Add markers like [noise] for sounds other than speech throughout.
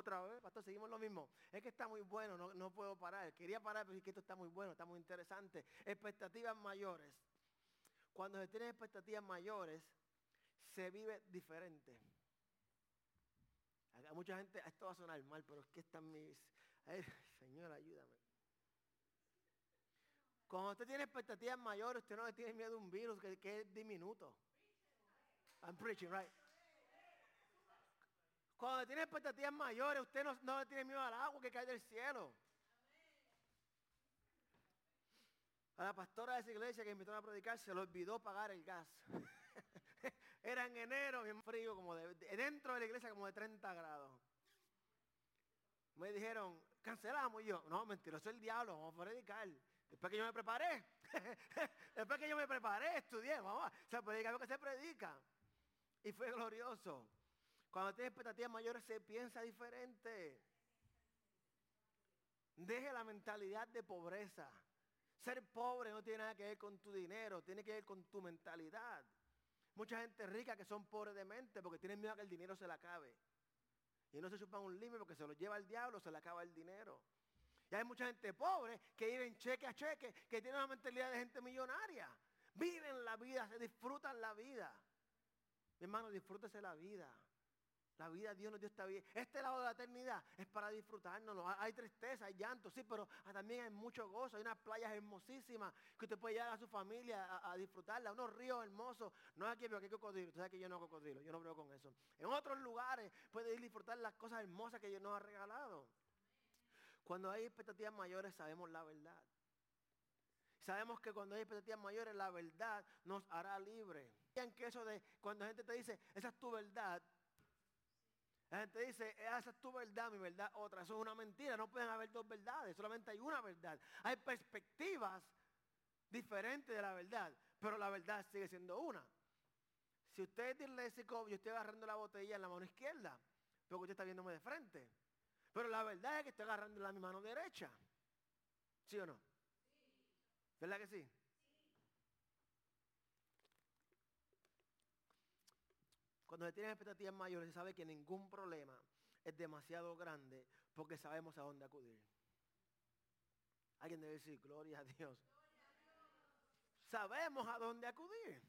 Otra vez, pastor, seguimos lo mismo. Es que está muy bueno, no, puedo parar. Quería parar, pero es que esto está muy bueno, está muy interesante. Expectativas mayores. Cuando se tienen expectativas mayores, se vive diferente. A mucha gente, esto va a sonar mal, pero es que están mis... Señor, ayúdame. Cuando usted tiene expectativas mayores, usted no le tiene miedo a un virus que, que es diminuto. I'm preaching, right? Cuando tiene expectativas mayores, usted no, no tiene miedo al agua que cae del cielo. A la pastora de esa iglesia que invitó a predicar se le olvidó pagar el gas. [laughs] Era en enero, bien frío, como de, dentro de la iglesia como de 30 grados. Me dijeron, cancelamos y yo. No, mentiroso el diablo, vamos a predicar. Después que yo me preparé, [laughs] después que yo me preparé, estudié, vamos, se predica lo que se predica. Y fue glorioso. Cuando tiene expectativas mayores se piensa diferente. Deje la mentalidad de pobreza. Ser pobre no tiene nada que ver con tu dinero, tiene que ver con tu mentalidad. Mucha gente rica que son pobres de mente porque tienen miedo a que el dinero se le acabe. Y no se chupan un límite porque se lo lleva el diablo, se le acaba el dinero. Y hay mucha gente pobre que viven cheque a cheque, que tienen una mentalidad de gente millonaria. Viven la vida, se disfrutan la vida. Mi hermano, disfrútese la vida. La vida Dios nos dio esta vida. Este lado de la eternidad es para disfrutarnos. Hay tristeza, hay llanto, sí, pero también hay mucho gozo. Hay unas playas hermosísimas que usted puede llevar a su familia a, disfrutarla. Unos ríos hermosos. No es aquí, pero aquí hay cocodrilo. Usted sabe que yo no hago cocodrilo. Yo no veo con eso. En otros lugares puede a disfrutar las cosas hermosas que Dios nos ha regalado. Cuando hay expectativas mayores sabemos la verdad. Sabemos que cuando hay expectativas mayores la verdad nos hará libre. que eso de cuando la gente te dice, esa es tu verdad, la gente dice, esa es tu verdad, mi verdad otra. Eso es una mentira, no pueden haber dos verdades, solamente hay una verdad. Hay perspectivas diferentes de la verdad, pero la verdad sigue siendo una. Si usted es disléxico, yo estoy agarrando la botella en la mano izquierda, pero usted está viéndome de frente. Pero la verdad es que estoy agarrando la mi mano derecha. ¿Sí o no? ¿Verdad que sí? Cuando se tienen expectativas mayores, se sabe que ningún problema es demasiado grande porque sabemos a dónde acudir. Alguien debe decir, gloria a Dios. Sabemos a dónde acudir.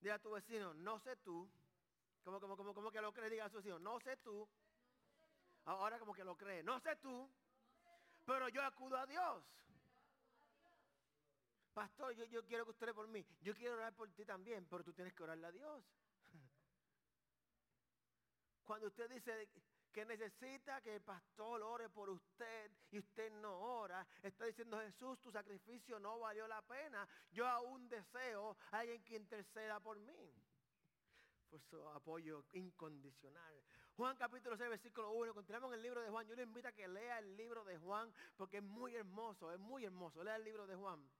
Diga a tu vecino, no sé tú. Como, como, como, como que lo cree, diga a su vecino, no sé tú. Ahora como que lo cree, no sé tú. Pero yo acudo a Dios. Pastor, yo, yo quiero que usted ore por mí. Yo quiero orar por ti también, pero tú tienes que orarle a Dios. Cuando usted dice que necesita que el pastor ore por usted y usted no ora, está diciendo Jesús, tu sacrificio no valió la pena. Yo aún deseo a alguien que interceda por mí. Por su apoyo incondicional. Juan capítulo 6, versículo 1. Continuamos en el libro de Juan. Yo le invito a que lea el libro de Juan porque es muy hermoso, es muy hermoso. Lea el libro de Juan.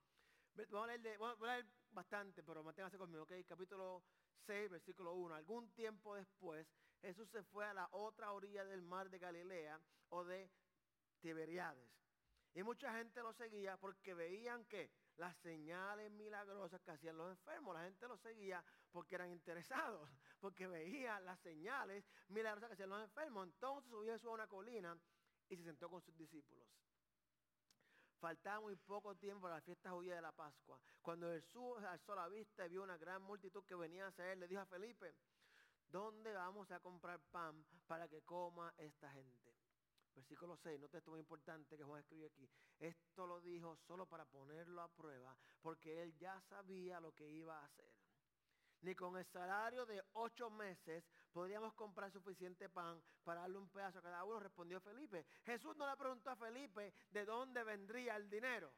Vamos a leer, vamos a leer bastante, pero manténgase conmigo, ¿ok? Capítulo 6, versículo 1. Algún tiempo después, Jesús se fue a la otra orilla del mar de Galilea o de Tiberiades. Y mucha gente lo seguía porque veían que las señales milagrosas que hacían los enfermos. La gente lo seguía porque eran interesados, [laughs] porque veían las señales milagrosas que hacían los enfermos. Entonces subió Jesús a una colina y se sentó con sus discípulos. Faltaba muy poco tiempo para la fiesta judía de la Pascua. Cuando Jesús alzó la vista y vio una gran multitud que venía hacia él, le dijo a Felipe, ¿dónde vamos a comprar pan para que coma esta gente? Versículo 6, nota esto muy importante que Juan escribe aquí. Esto lo dijo solo para ponerlo a prueba, porque él ya sabía lo que iba a hacer. Ni con el salario de ocho meses podríamos comprar suficiente pan para darle un pedazo a cada uno, respondió Felipe. Jesús no le preguntó a Felipe de dónde vendría el dinero.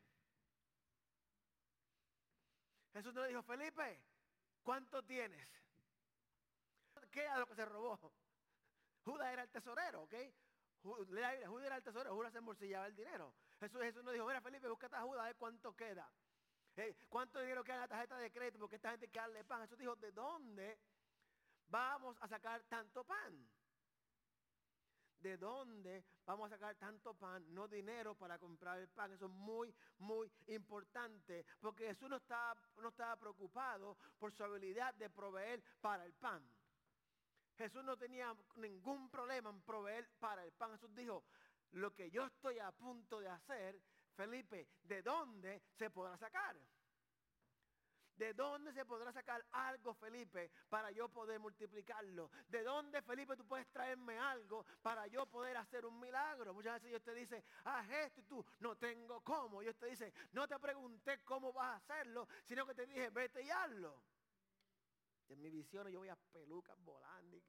Jesús no le dijo, Felipe, ¿cuánto tienes? ¿Qué era lo que se robó? Judas era el tesorero, ¿ok? Judas era el tesorero, Judas se embolsillaba el dinero. Jesús, Jesús no dijo, mira Felipe, búscate a Judas a ver cuánto queda. ¿Cuánto dinero queda en la tarjeta de crédito? Porque esta gente quiere darle pan. Jesús dijo, ¿de dónde vamos a sacar tanto pan? ¿De dónde vamos a sacar tanto pan? No dinero para comprar el pan. Eso es muy, muy importante. Porque Jesús no estaba, no estaba preocupado por su habilidad de proveer para el pan. Jesús no tenía ningún problema en proveer para el pan. Jesús dijo, lo que yo estoy a punto de hacer, Felipe, ¿de dónde se podrá sacar? ¿De dónde se podrá sacar algo, Felipe, para yo poder multiplicarlo? ¿De dónde, Felipe, tú puedes traerme algo para yo poder hacer un milagro? Muchas veces Dios te dice, haz esto y tú, no tengo cómo. Dios te dice, no te pregunté cómo vas a hacerlo, sino que te dije, vete y hazlo. En mi visión yo voy a pelucas volando.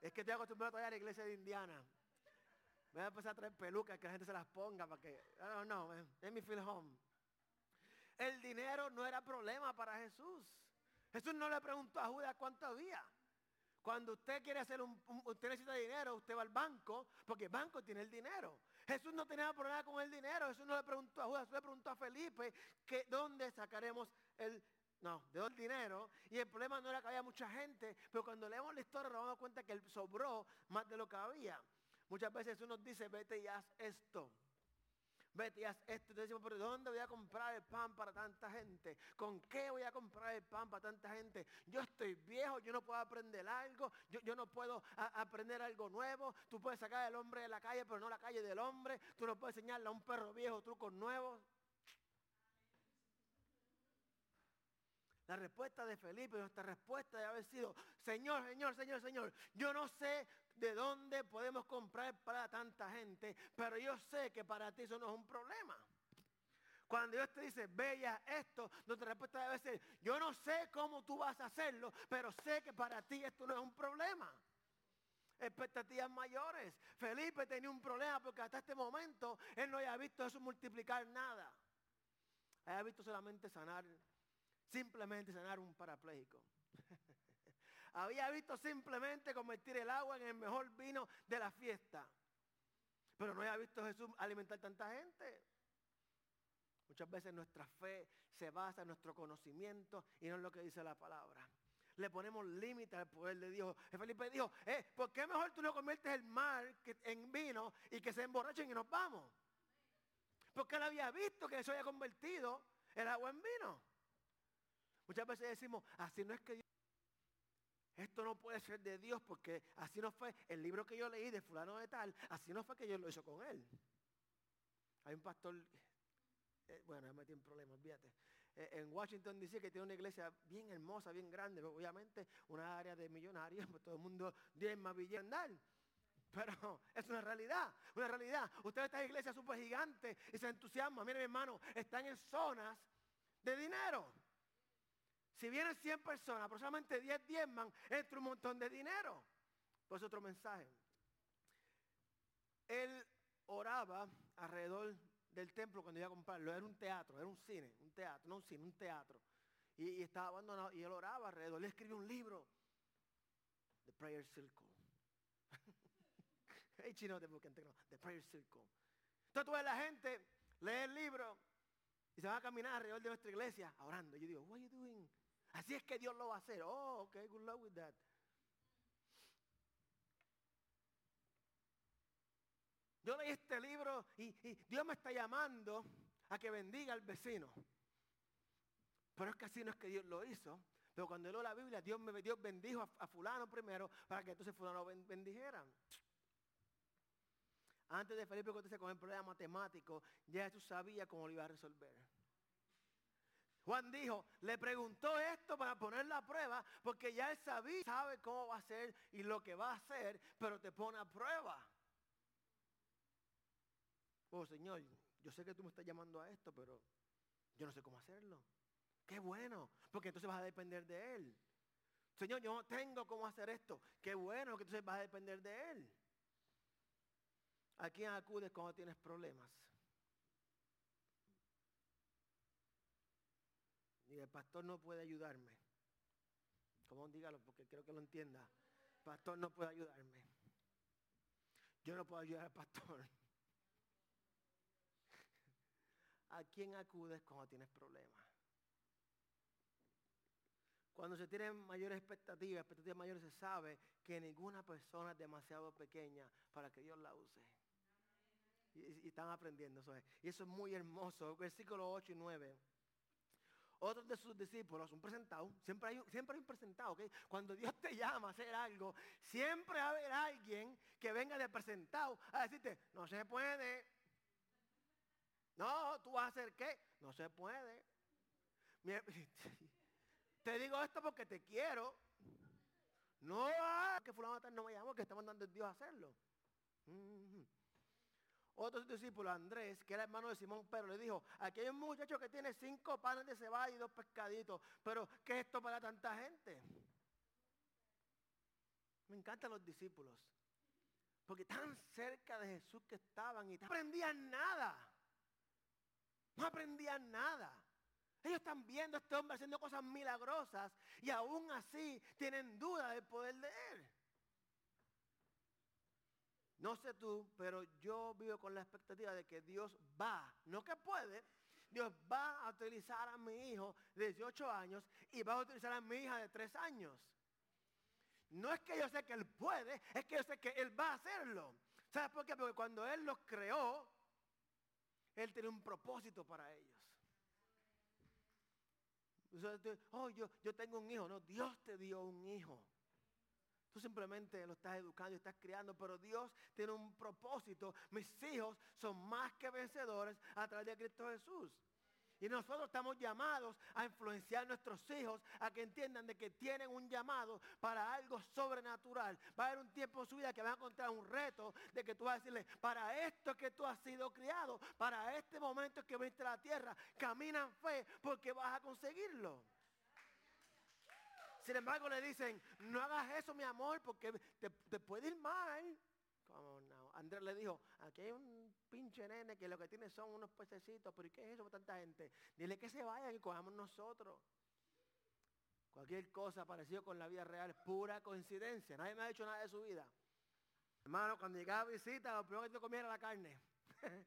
Es que te acostumbrado todavía a la iglesia de Indiana. Voy a empezar a traer pelucas que la gente se las ponga para que, don't know, let me feel home. El dinero no era problema para Jesús. Jesús no le preguntó a Judas cuánto había. Cuando usted quiere hacer un, usted necesita dinero, usted va al banco, porque el banco tiene el dinero. Jesús no tenía problema con el dinero. Jesús no le preguntó a Judas, le preguntó a Felipe que dónde sacaremos el, no, de el dinero. Y el problema no era que había mucha gente, pero cuando leemos la historia nos damos cuenta que él sobró más de lo que había. Muchas veces nos dice, vete y haz esto vete y haz esto. Te decimos, pero ¿dónde voy a comprar el pan para tanta gente? ¿Con qué voy a comprar el pan para tanta gente? Yo estoy viejo, yo no puedo aprender algo, yo, no puedo aprender algo nuevo. Tú puedes sacar al hombre de la calle, pero no la calle del hombre. Tú no puedes enseñarle a un perro viejo trucos nuevos. La respuesta de Felipe, nuestra respuesta debe haber sido, Señor, Señor, Señor, Señor, yo no sé de dónde podemos comprar para tanta gente, pero yo sé que para ti eso no es un problema. Cuando Dios te dice, bella esto, nuestra respuesta debe ser, yo no sé cómo tú vas a hacerlo, pero sé que para ti esto no es un problema. Expectativas mayores. Felipe tenía un problema porque hasta este momento él no había visto eso multiplicar nada. Había visto solamente sanar, simplemente sanar un parapléjico. [laughs] Había visto simplemente convertir el agua en el mejor vino de la fiesta. Pero no había visto Jesús alimentar tanta gente. Muchas veces nuestra fe se basa en nuestro conocimiento y no en lo que dice la palabra. Le ponemos límite al poder de Dios. Felipe dijo, eh, ¿por qué mejor tú no conviertes el mar en vino y que se emborrachen y nos vamos? Porque él había visto que eso había convertido el agua en vino. Muchas veces decimos, así no es que Dios esto no puede ser de Dios porque así no fue el libro que yo leí de fulano de tal, así no fue que Dios lo hizo con él. Hay un pastor, eh, bueno, me metí en problemas, olvídate. Eh, en Washington DC que tiene una iglesia bien hermosa, bien grande, obviamente una área de millonarios, pues todo el mundo más andar. Pero [laughs] es una realidad, una realidad. Usted está en iglesia súper gigante y se entusiasma. Mire mi hermano, están en zonas de dinero. Si vienen 100 personas, aproximadamente 10 diezman, entra un montón de dinero. Pues otro mensaje. Él oraba alrededor del templo cuando iba a comprarlo. Era un teatro, era un cine, un teatro, no un cine, un teatro. Y, estaba abandonado y él oraba alrededor. Él escribió un libro, The Prayer Circle. [laughs] hey, chino The Prayer Circle. Entonces tú ves la gente, lee el libro y se va a caminar alrededor de nuestra iglesia orando. Y yo digo, what are you doing? Así es que Dios lo va a hacer. Oh, ok, good luck with that. Yo leí este libro y, Dios me está llamando a que bendiga al vecino. Pero es que así no es que Dios lo hizo. Pero cuando leo la Biblia, Dios, me, Dios bendijo a, fulano primero para que entonces fulano bendijera. Antes de Felipe contarse con el problema matemático, ya Jesús sabía cómo lo iba a resolver. Juan dijo, le preguntó esto para ponerlo a prueba, porque ya él sabía, sabe cómo va a ser y lo que va a hacer, pero te pone a prueba. Oh Señor, yo sé que tú me estás llamando a esto, pero yo no sé cómo hacerlo. Qué bueno, porque entonces vas a depender de Él. Señor, yo no tengo cómo hacer esto. Qué bueno que entonces vas a depender de Él. ¿A quién acudes cuando tienes problemas? El pastor no puede ayudarme. Como dígalo porque creo que lo entienda. Pastor no puede ayudarme. Yo no puedo ayudar al pastor. [laughs] ¿A quién acudes cuando tienes problemas? Cuando se tienen mayores expectativas, expectativas mayores, se sabe que ninguna persona es demasiado pequeña para que Dios la use. Y, están aprendiendo eso. Y eso es muy hermoso. Versículo 8 y 9. Otros de sus discípulos, un presentado, siempre hay, siempre hay un presentado, ¿ok? Cuando Dios te llama a hacer algo, siempre va a haber alguien venga de presentado a decirte, no se puede. No, tú vas a hacer qué? No se puede. [laughs] Te digo esto porque te quiero. No, que fulano no me llamó, que está mandando Dios a hacerlo. Otro discípulo, Andrés, que era hermano de Simón Pedro, le dijo, aquí hay un muchacho que tiene cinco panes de cebada y dos pescaditos, pero ¿qué es esto para tanta gente? Me encantan los discípulos, porque tan cerca de Jesús que estaban y no aprendían nada. No aprendían nada. Ellos están viendo a este hombre haciendo cosas milagrosas y aún así tienen duda del poder de él. No sé tú, pero yo vivo con la expectativa de que Dios va, no que puede, Dios va a utilizar a mi hijo de 18 años y va a utilizar a mi hija de 3 años. No es que yo sé que Él puede, es que yo sé que Él va a hacerlo. ¿Sabes por qué? Porque cuando Él los creó, Él tiene un propósito para ellos. Oh, yo, yo tengo un hijo. No, Dios te dio un hijo. Tú simplemente lo estás educando y estás criando, pero Dios tiene un propósito. Mis hijos son más que vencedores a través de Cristo Jesús. Y nosotros estamos llamados a influenciar a nuestros hijos a que entiendan de que tienen un llamado para algo sobrenatural. Va a haber un tiempo en su vida que van a encontrar un reto de que tú vas a decirle, para esto que tú has sido criado, para este momento que viniste a la tierra, camina en fe porque vas a conseguirlo. Sin embargo, le dicen, no hagas eso, mi amor, porque te, puede ir mal. Andrés le dijo, aquí hay un pinche nene que lo que tiene son unos pececitos, pero ¿y qué es eso para tanta gente? Dile que se vayan y cojamos nosotros. Cualquier cosa parecido con la vida real pura coincidencia. Nadie me ha dicho nada de su vida. Hermano, cuando llegaba a visita, lo primero que te comía era la carne. [laughs]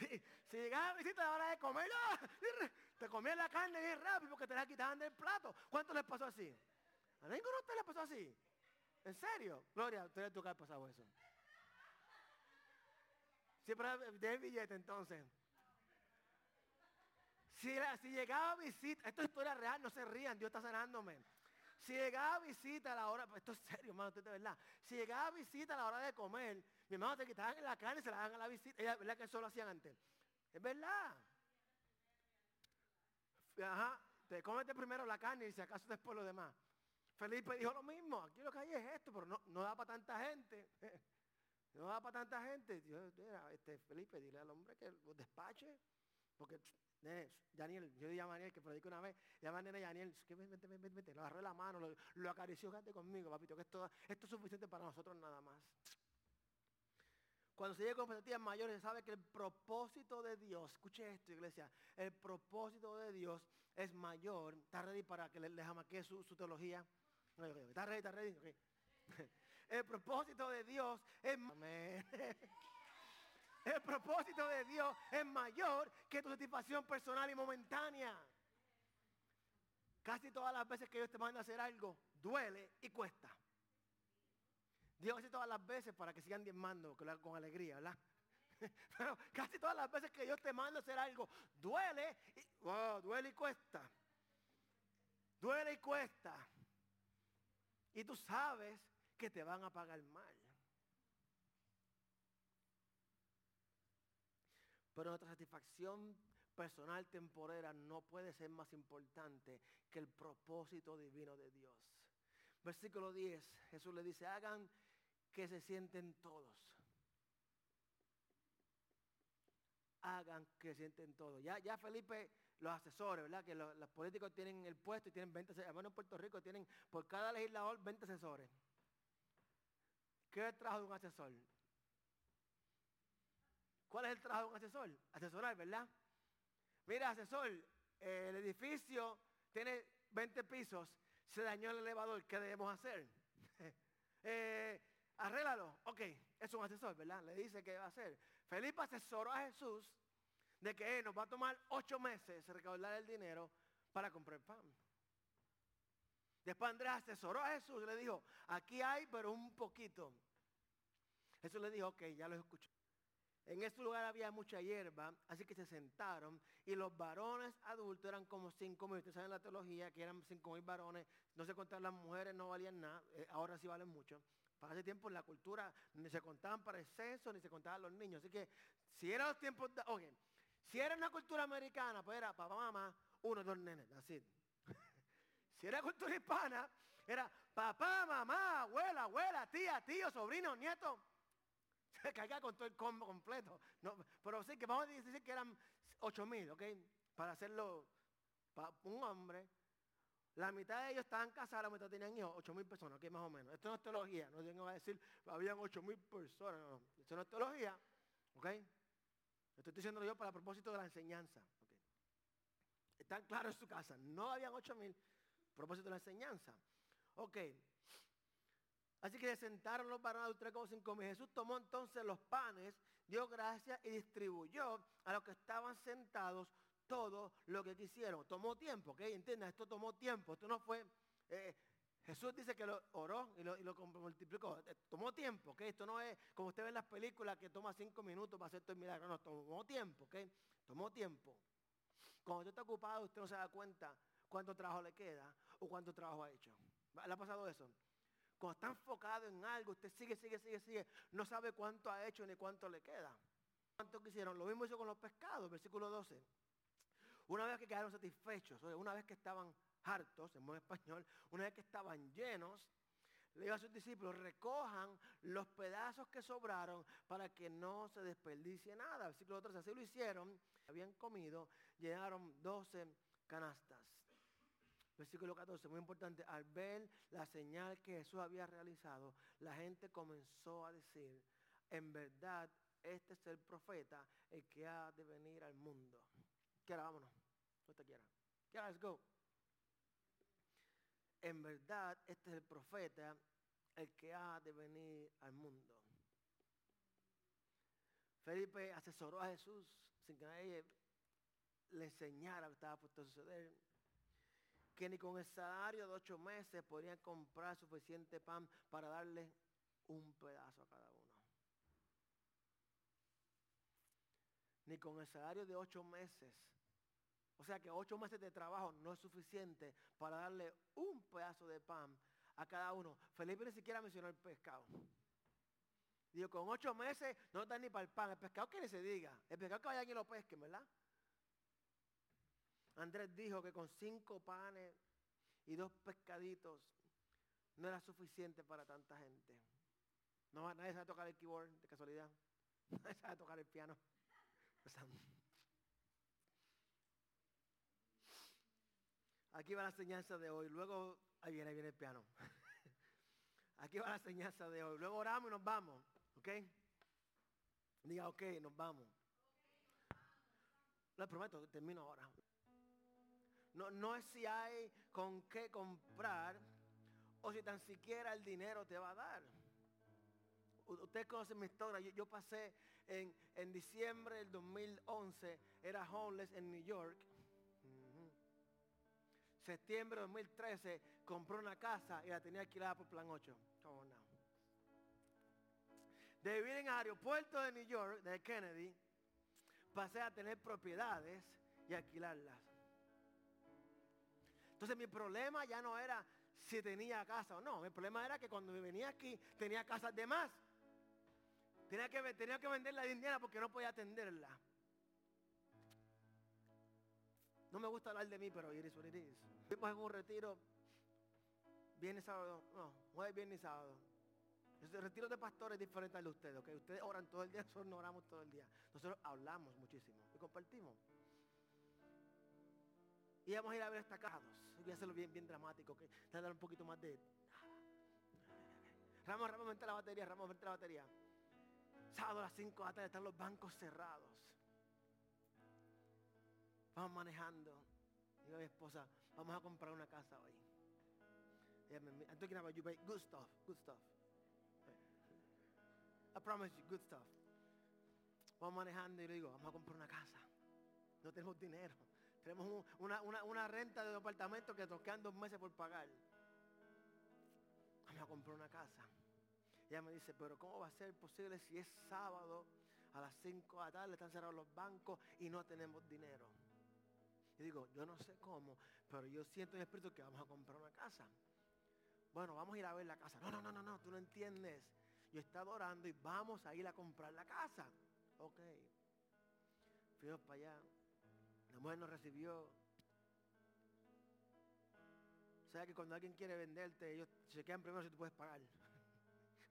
si, si, llegaba a visita, la hora de comer, ¡ah! [laughs] te comía la carne bien rápido porque te la quitaban del plato. ¿Cuánto les pasó así? ¿A ninguno de ustedes le pasó así? ¿En serio? Gloria, ustedes tú que ha pasado eso. Siempre de billete entonces. Si, si, llegaba visita, esto es historia real, no se rían, Dios está sanándome. Si llegaba visita a la hora, esto es serio, hermano, esto es de verdad. Si llegaba visita a la hora de comer, mi hermano te quitaban la carne y se la daban a la visita. Ella, ¿verdad que eso lo hacían antes? Es verdad. Ajá, te comete primero la carne y si acaso después lo demás. Felipe dijo lo mismo, aquí lo que hay es esto, pero no, no da para tanta gente. [laughs] No da para tanta gente. Yo, este, Felipe, dile al hombre que lo despache. Porque, Daniel, yo le a Daniel que predico una vez, llama a nene Daniel, que vete, vete, vete, lo agarré la mano, lo, acarició, quédate conmigo, papito, que esto, esto es suficiente para nosotros nada más. Cuando se llega con expectativas mayores, se sabe que el propósito de Dios, escuche esto, iglesia, el propósito de Dios es mayor. ¿Está ready para que le, le su, su teología? [laughs] El propósito de Dios es... [laughs] El propósito de Dios es mayor que tu satisfacción personal y momentánea. Casi todas las veces que Dios te manda a hacer algo, duele y cuesta. Dios hace todas las veces para que sigan diezmando con alegría, ¿verdad? [laughs] Casi todas las veces que Dios te manda a hacer algo, duele y, duele y cuesta. Duele y cuesta. Y tú sabes que te van a pagar mal. Pero nuestra satisfacción personal temporera no puede ser más importante que el propósito divino de Dios. Versículo 10, Jesús le dice, hagan que se sienten todos. Hagan que se sienten todos. Ya, ya Felipe, los asesores, ¿verdad? Que los, políticos tienen el puesto y tienen 20, bueno, en Puerto Rico tienen por cada legislador 20 asesores. ¿Qué es el trabajo de un asesor? ¿Cuál es el trabajo de un asesor? Asesorar, ¿verdad? Mira, asesor, el edificio tiene 20 pisos, se dañó el elevador, ¿qué debemos hacer? [laughs] eh, arréglalo. Ok, es un asesor, ¿verdad? Le dice qué va a hacer. Felipe asesoró a Jesús de que nos va a tomar ocho meses recaudar el dinero para comprar pan. Después Andrés asesoró a Jesús y le dijo, aquí hay, pero un poquito. Jesús le dijo, ok, ya lo escuchó. En este lugar había mucha hierba, así que se sentaron y los varones adultos eran como cinco mil. Ustedes saben la teología que eran cinco mil varones, no se contaban las mujeres, no valían nada, eh, ahora sí valen mucho. Para ese tiempo en la cultura ni se contaban para el censo, ni se contaban los niños. Así que si eran los tiempos, de, si era una cultura americana, pues era papá, mamá, uno, dos nenes, así. [laughs] si era cultura hispana, era papá, mamá, abuela, abuela, tía, tío, sobrino, nieto. [laughs] Se carga con todo el combo completo. Pero sí que vamos a decir que eran ocho mil, ¿ok? Para hacerlo para un hombre. La mitad de ellos estaban casados, la mitad tenían hijos, ocho mil personas, ¿ok? Más o menos. Esto no es teología, no tengo que decir, habían ocho mil personas, no, no. Esto no es teología, ¿ok? Estoy diciendo yo para el propósito de la enseñanza. ¿okay? Están claros en su casa. No habían ocho mil. Propósito de la enseñanza. Ok. Así que se sentaron los varones tres como cinco mil. Jesús tomó entonces los panes, dio gracias y distribuyó a los que estaban sentados todo lo que quisieron. Tomó tiempo, ¿ok? Entiendan, esto tomó tiempo. Esto no fue... Eh, Jesús dice que lo oró y lo, multiplicó. Eh, tomó tiempo, ¿ok? Esto no es como usted ve en las películas que toma cinco minutos para hacer todo el milagro. No, tomó tiempo, ¿ok? Tomó tiempo. Cuando usted está ocupado, usted no se da cuenta cuánto trabajo le queda o cuánto trabajo ha hecho. ¿Le ha pasado eso? Cuando está enfocado en algo, usted sigue, sigue, sigue, sigue. No sabe cuánto ha hecho ni cuánto le queda. ¿Cuánto quisieron? Lo mismo hizo con los pescados, versículo 12. Una vez que quedaron satisfechos, una vez que estaban hartos, en buen español, una vez que estaban llenos, le dijo a sus discípulos, recojan los pedazos que sobraron para que no se desperdicie nada. Versículo 13, así lo hicieron, habían comido, llenaron 12 canastas. Versículo 14, muy importante, al ver la señal que Jesús había realizado, la gente comenzó a decir, en verdad, este es el profeta, el que ha de venir al mundo. Quiera, vámonos, no te let's go en verdad este es el profeta, el que ha de venir al mundo. Felipe asesoró a Jesús sin que nadie le enseñara lo que estaba puesto a suceder. Que ni con el salario de ocho meses podrían comprar suficiente pan para darle un pedazo a cada uno. Ni con el salario de ocho meses o sea que ocho meses de trabajo no es suficiente para darle un pedazo de pan a cada uno. Felipe ni siquiera mencionó el pescado. Digo, con ocho meses no da ni para el pan. El pescado que se diga. El pescado que vayan y lo pesquen, ¿verdad? Andrés dijo que con cinco panes y dos pescaditos no era suficiente para tanta gente. No, nadie sabe tocar el keyboard de casualidad. [laughs] Nadie sabe tocar el piano. [laughs] Aquí va la enseñanza de hoy. Luego, ahí viene, ahí viene el piano. [laughs] Aquí va la enseñanza de hoy. Luego oramos y nos vamos. ¿Ok? Diga, ok, nos vamos. Les prometo, termino ahora. No, no es si hay con qué comprar o si tan siquiera el dinero te va a dar. Ustedes conocen mi historia. Yo, yo pasé en, en diciembre del 2011, era homeless en New York septiembre de 2013 compró una casa y la tenía alquilada por plan 8. De vivir en el aeropuerto de New York, de Kennedy, pasé a tener propiedades y alquilarlas. Entonces mi problema ya no era si tenía casa o no. Mi problema era que cuando venía aquí tenía casas de más. Tenía que, tenía que vender la dinero porque no podía atenderla. No me gusta hablar de mí, pero iris what it en un retiro viernes, sábado, no, jueves, viernes sábado. El retiro de pastores es diferente al de ustedes, ¿ok? Ustedes oran todo el día, [laughs] nosotros no oramos todo el día. Nosotros hablamos muchísimo y compartimos. Y vamos a ir a ver estacados. Voy a hacerlo bien, bien dramático, ¿ok? a dar un poquito más de... Ramos, Ramos, vente la batería, Ramos, vente la batería. Sábado a las 5 de la tarde están los bancos cerrados. Vamos manejando. Digo a mi esposa, vamos a comprar una casa hoy. I'm talking about you, good stuff, good stuff. I promise you, good stuff. Vamos manejando y le digo, vamos a comprar una casa. No tenemos dinero. Tenemos una, renta de un apartamento que nos quedan dos meses por pagar. Vamos a comprar una casa. ella me dice, pero ¿cómo va a ser posible si es sábado a las 5 de la tarde, están cerrados los bancos y no tenemos dinero? Digo, yo no sé cómo, pero yo siento en el espíritu que vamos a comprar una casa. Bueno, vamos a ir a ver la casa. No, no, no, no, no, tú no entiendes. Yo he estado orando y vamos a ir a comprar la casa. Ok. Fuimos para allá. La mujer nos recibió. O sea que cuando alguien quiere venderte, ellos se quedan primero si tú puedes pagar.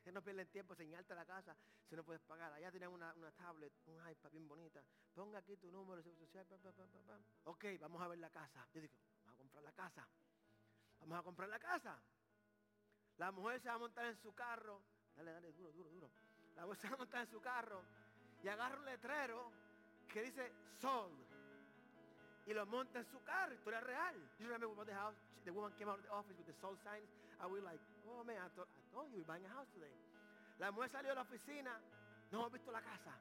Ellos no pierden tiempo señalarte la casa si no puedes pagar. Allá tenían una, tablet, un iPad bien bonita. Ponga aquí tu número social. ok, vamos a ver la casa. Yo digo, vamos a comprar la casa. Vamos a comprar la casa. La mujer se va a montar en su carro. Dale, dale, duro, duro, duro. La mujer se va a montar en su carro y agarra un letrero que dice sold. Y lo monta en su carro, historia real. You remember the house, the woman came out of the office with the sold signs, and we like, oh man, I, you we're buying a house today. La mujer salió de la oficina, no hemos visto la casa.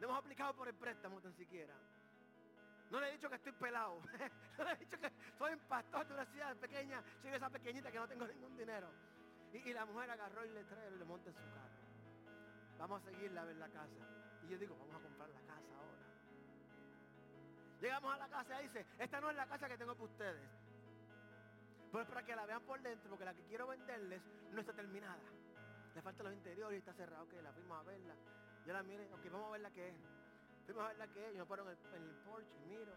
No hemos aplicado por el préstamo tan siquiera. No le he dicho que estoy pelado. [laughs] no le he dicho que soy un pastor de una ciudad pequeña. Soy esa pequeñita que no tengo ningún dinero. Y, la mujer agarró el letrero y le monta en su carro. Vamos a seguirla a ver la casa. Y yo digo, vamos a comprar la casa ahora. Llegamos a la casa y dice, esta no es la casa que tengo para ustedes. Pero es para que la vean por dentro, porque la que quiero venderles no está terminada. Le falta los interiores está cerrado. Ok, la fuimos a verla. Yo la miré, ok, vamos a ver la que es. Fuimos a ver la que es. Yo me paro en el, en el porche miro.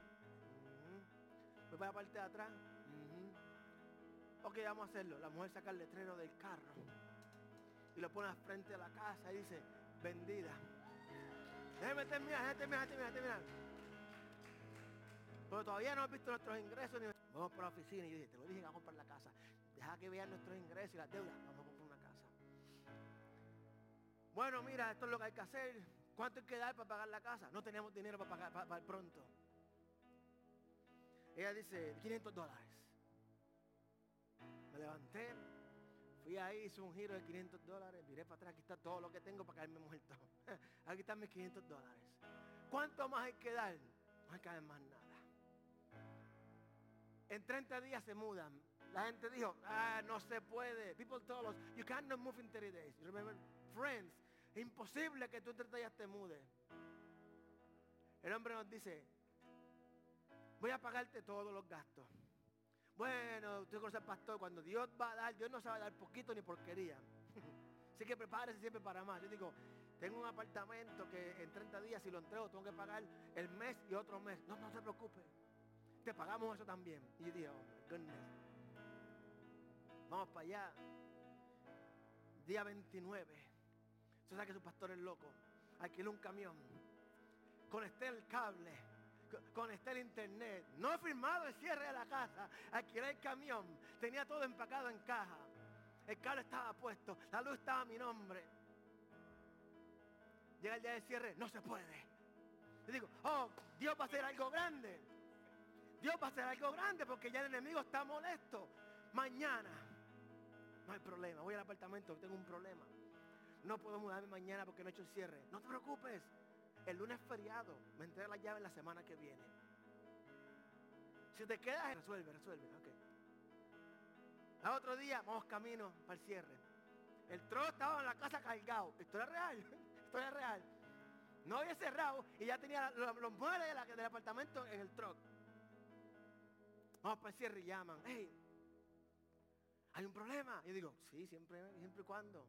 Voy a la parte de atrás. Ok, vamos a hacerlo. La mujer saca el letrero del carro y lo pone al frente de la casa y dice, vendida. Déjeme terminar, déjeme terminar, déjeme terminar. Pero todavía no has visto nuestros ingresos. Ni... Vamos por la oficina y yo dije, te lo dije, vamos a comprar la casa. Deja que vean nuestros ingresos y las deudas. Vamos a comprar una casa. Bueno, mira, esto es lo que hay que hacer. ¿Cuánto hay que dar para pagar la casa? No teníamos dinero para pagar para, pronto. Ella dice, 500 dólares. Me levanté, fui ahí, hice un giro de 500 dólares, miré para atrás, aquí está todo lo que tengo para caerme muerto. [laughs] aquí están mis 500 dólares. ¿Cuánto más hay que dar? No hay que dar más nada. En 30 días se mudan. La gente dijo, ah, no se puede. People told us, you cannot move in 30 days. Remember, friends, imposible que tú en 30 días te mudes. El hombre nos dice, voy a pagarte todos los gastos. Bueno, usted conoce al pastor, cuando Dios va a dar, Dios no sabe dar poquito ni porquería. [laughs] Así que prepárese siempre para más. Yo digo, tengo un apartamento que en 30 días si lo entrego tengo que pagar el mes y otro mes. No, no se preocupe. Pagamos eso también. Y yo digo, oh goodness. Vamos para allá. Día 29. Usted sabe que su pastor es loco. Alquiló un camión. Conecté el cable. Conecté el internet. No he firmado el cierre de la casa. Alquilé el camión. Tenía todo empacado en caja. El cable estaba puesto. La luz estaba a mi nombre. Llega el día de cierre. No se puede. Y digo, oh, Dios va a hacer algo grande. Dios va a hacer algo grande porque ya el enemigo está molesto. Mañana. No hay problema. Voy al apartamento. Tengo un problema no puedo mudarme mañana porque no he hecho el cierre. No te preocupes. El lunes es feriado. Me entrega la llave la semana que viene. Si te quedas, resuelve, resuelve. Ok. Al otro día, vamos camino para el cierre. El trono estaba en la casa cargado. Es real. [laughs] Es real. No había cerrado y ya tenía los, muebles del apartamento en el truck. Vamos para el cierre y llaman. Hey, hay un problema. Y digo, sí, siempre, siempre y cuando.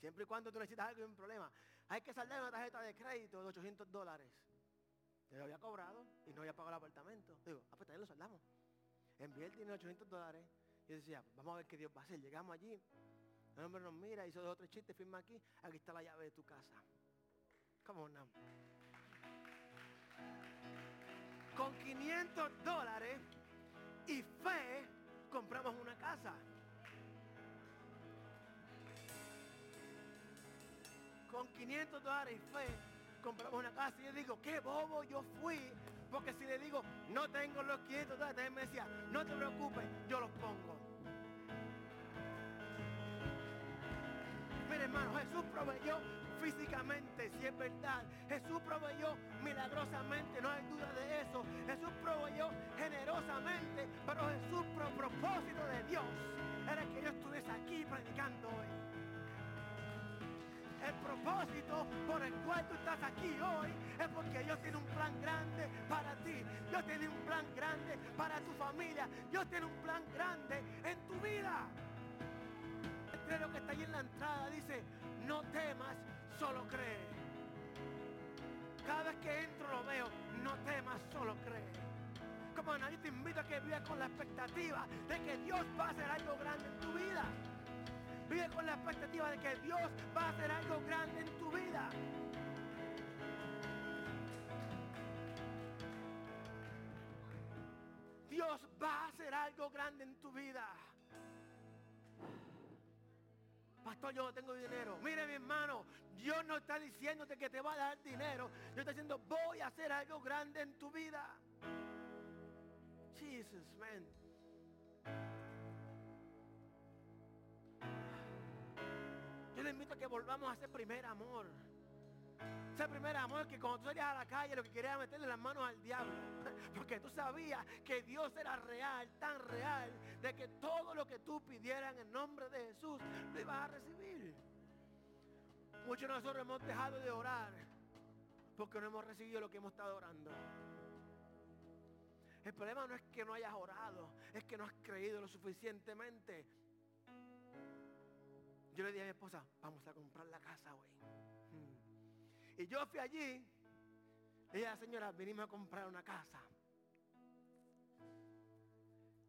Siempre y cuando tú necesitas algo, hay un problema. Hay que saldar una tarjeta de crédito de 800 dólares. Te había cobrado y no había pagado el apartamento. Digo, ah, pues también lo saldamos. Envié el dinero de 800 dólares. Y decía, vamos a ver qué Dios va a hacer. Llegamos allí. El hombre nos mira, hizo dos o tres chistes, firma aquí. Aquí está la llave de tu casa. Come on. Con 500 dólares y fe compramos una casa. con 500 dólares y fe, compramos una casa. Y yo digo, qué bobo yo fui. Porque si le digo, no tengo los 500 dólares, me decía, no te preocupes, yo los pongo. Mire hermano, Jesús proveyó físicamente, si es verdad. Jesús proveyó milagrosamente, no hay duda de eso. Jesús proveyó generosamente, pero Jesús, por propósito de Dios, era que yo estuviese aquí predicando hoy el propósito por el cual tú estás aquí hoy es porque Dios tiene un plan grande para ti. Dios tiene un plan grande para tu familia. Dios tiene un plan grande en tu vida. letrero que está ahí en la entrada dice, no temas, solo cree. Cada vez que entro lo veo, no temas, solo cree. Como nadie te invito a que vivas con la expectativa de que Dios va a hacer algo grande en tu vida. Vive con la expectativa de que Dios va a hacer algo grande en tu vida. Dios va a hacer algo grande en tu vida. Pastor, yo no tengo dinero. Mire mi hermano, Dios no está diciéndote que te va a dar dinero. Dios está diciendo, voy a hacer algo grande en tu vida. Jesus, man. Yo le invito a que volvamos a ese primer amor. Primer amor que cuando tú salías a la calle lo que quería era meterle las manos al diablo. [laughs] Porque tú sabías que Dios era real, tan real, de que todo lo que tú pidieras en el nombre de Jesús lo ibas a recibir. Muchos de nosotros hemos dejado de orar porque no hemos recibido lo que hemos estado orando. El problema no es que no hayas orado, es que no has creído lo suficientemente. Yo le dije a mi esposa, vamos a comprar la casa hoy. Y yo fui allí. Y la señora, venimos a comprar una casa.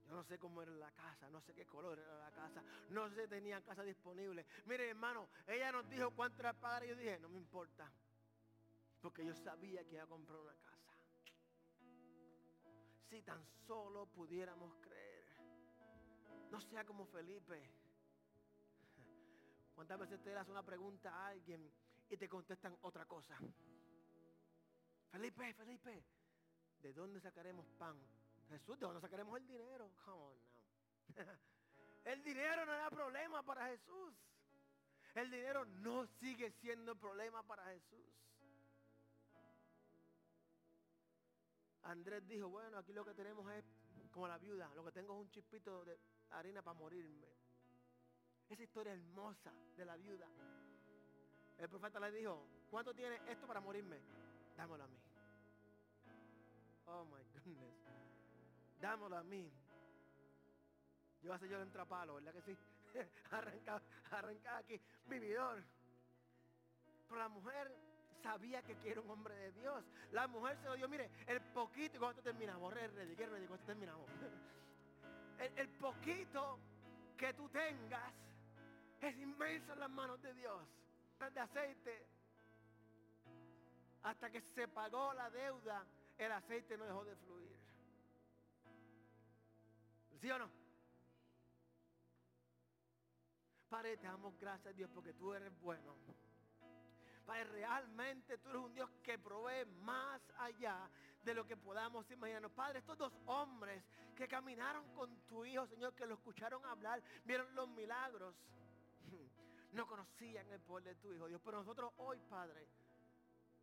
Yo no sé cómo era la casa, no sé qué color era la casa, no sé si tenían casa disponible. Mire, hermano, ella nos dijo cuánto era pagar y yo dije, no me importa. Porque yo sabía que iba a comprar una casa. Si tan solo pudiéramos creer. No sea como Felipe. ¿Cuántas veces te das una pregunta a alguien y te contestan otra cosa. Felipe, Felipe, ¿de dónde sacaremos pan? Jesús, ¿de dónde sacaremos el dinero? Come [laughs] el dinero no era problema para Jesús. El dinero no sigue siendo problema para Jesús. Andrés dijo, bueno, aquí lo que tenemos es como la viuda, lo que tengo es un chispito de harina para morirme. Esa historia hermosa de la viuda. El profeta le dijo, ¿cuánto tiene esto para morirme? Dámelo a mí. Oh my goodness. Dámelo a mí. Yo hace yo el entrapalo, ¿verdad que sí? [laughs] arranca, arranca aquí, vividor. Pero la mujer sabía que quiere un hombre de Dios. La mujer se lo dio, mire, el poquito, y cuando terminamos, cuando terminamos. [laughs] el, el poquito que tú tengas es inmenso en las manos de Dios de aceite. Hasta que se pagó la deuda, el aceite no dejó de fluir. ¿Sí o no? Padre, te damos gracias a Dios porque tú eres bueno. Padre, realmente tú eres un Dios que provee más allá de lo que podamos imaginarnos. Padre, estos dos hombres que caminaron con tu Hijo, Señor, que lo escucharon hablar, vieron los milagros no conocían el poder de tu Hijo Dios. Pero nosotros hoy, Padre,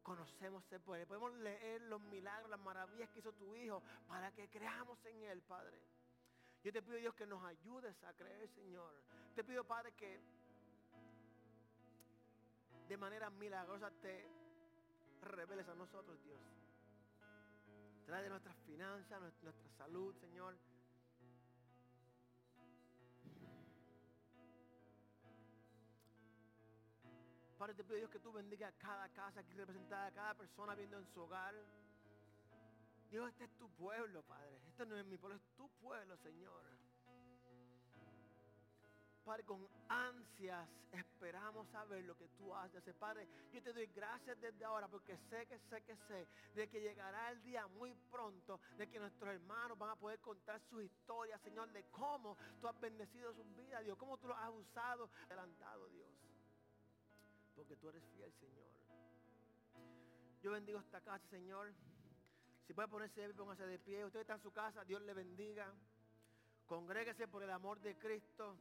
conocemos ese poder. Podemos leer los milagros, las maravillas que hizo tu Hijo para que creamos en Él, Padre. Yo te pido, Dios, que nos ayudes a creer, Señor. Te pido, Padre, que de manera milagrosa te reveles a nosotros, Dios. Trae nuestras finanzas, nuestra salud, Señor. Padre, te pido Dios que tú bendiga cada casa aquí representada, a cada persona viendo en su hogar. Dios, este es tu pueblo, Padre. Este no es mi pueblo, es tu pueblo, Señor. Padre, con ansias esperamos a ver lo que tú haces. Padre, yo te doy gracias desde ahora porque sé que sé que sé de que llegará el día muy pronto de que nuestros hermanos van a poder contar sus historias, Señor, de cómo tú has bendecido sus vidas, Dios, cómo tú los has usado, adelantado, Dios porque tú eres fiel, Señor. Yo bendigo esta casa, Señor. Si puede ponerse de pie, póngase de pie. Usted está en su casa, Dios le bendiga. Congréguese por el amor de Cristo.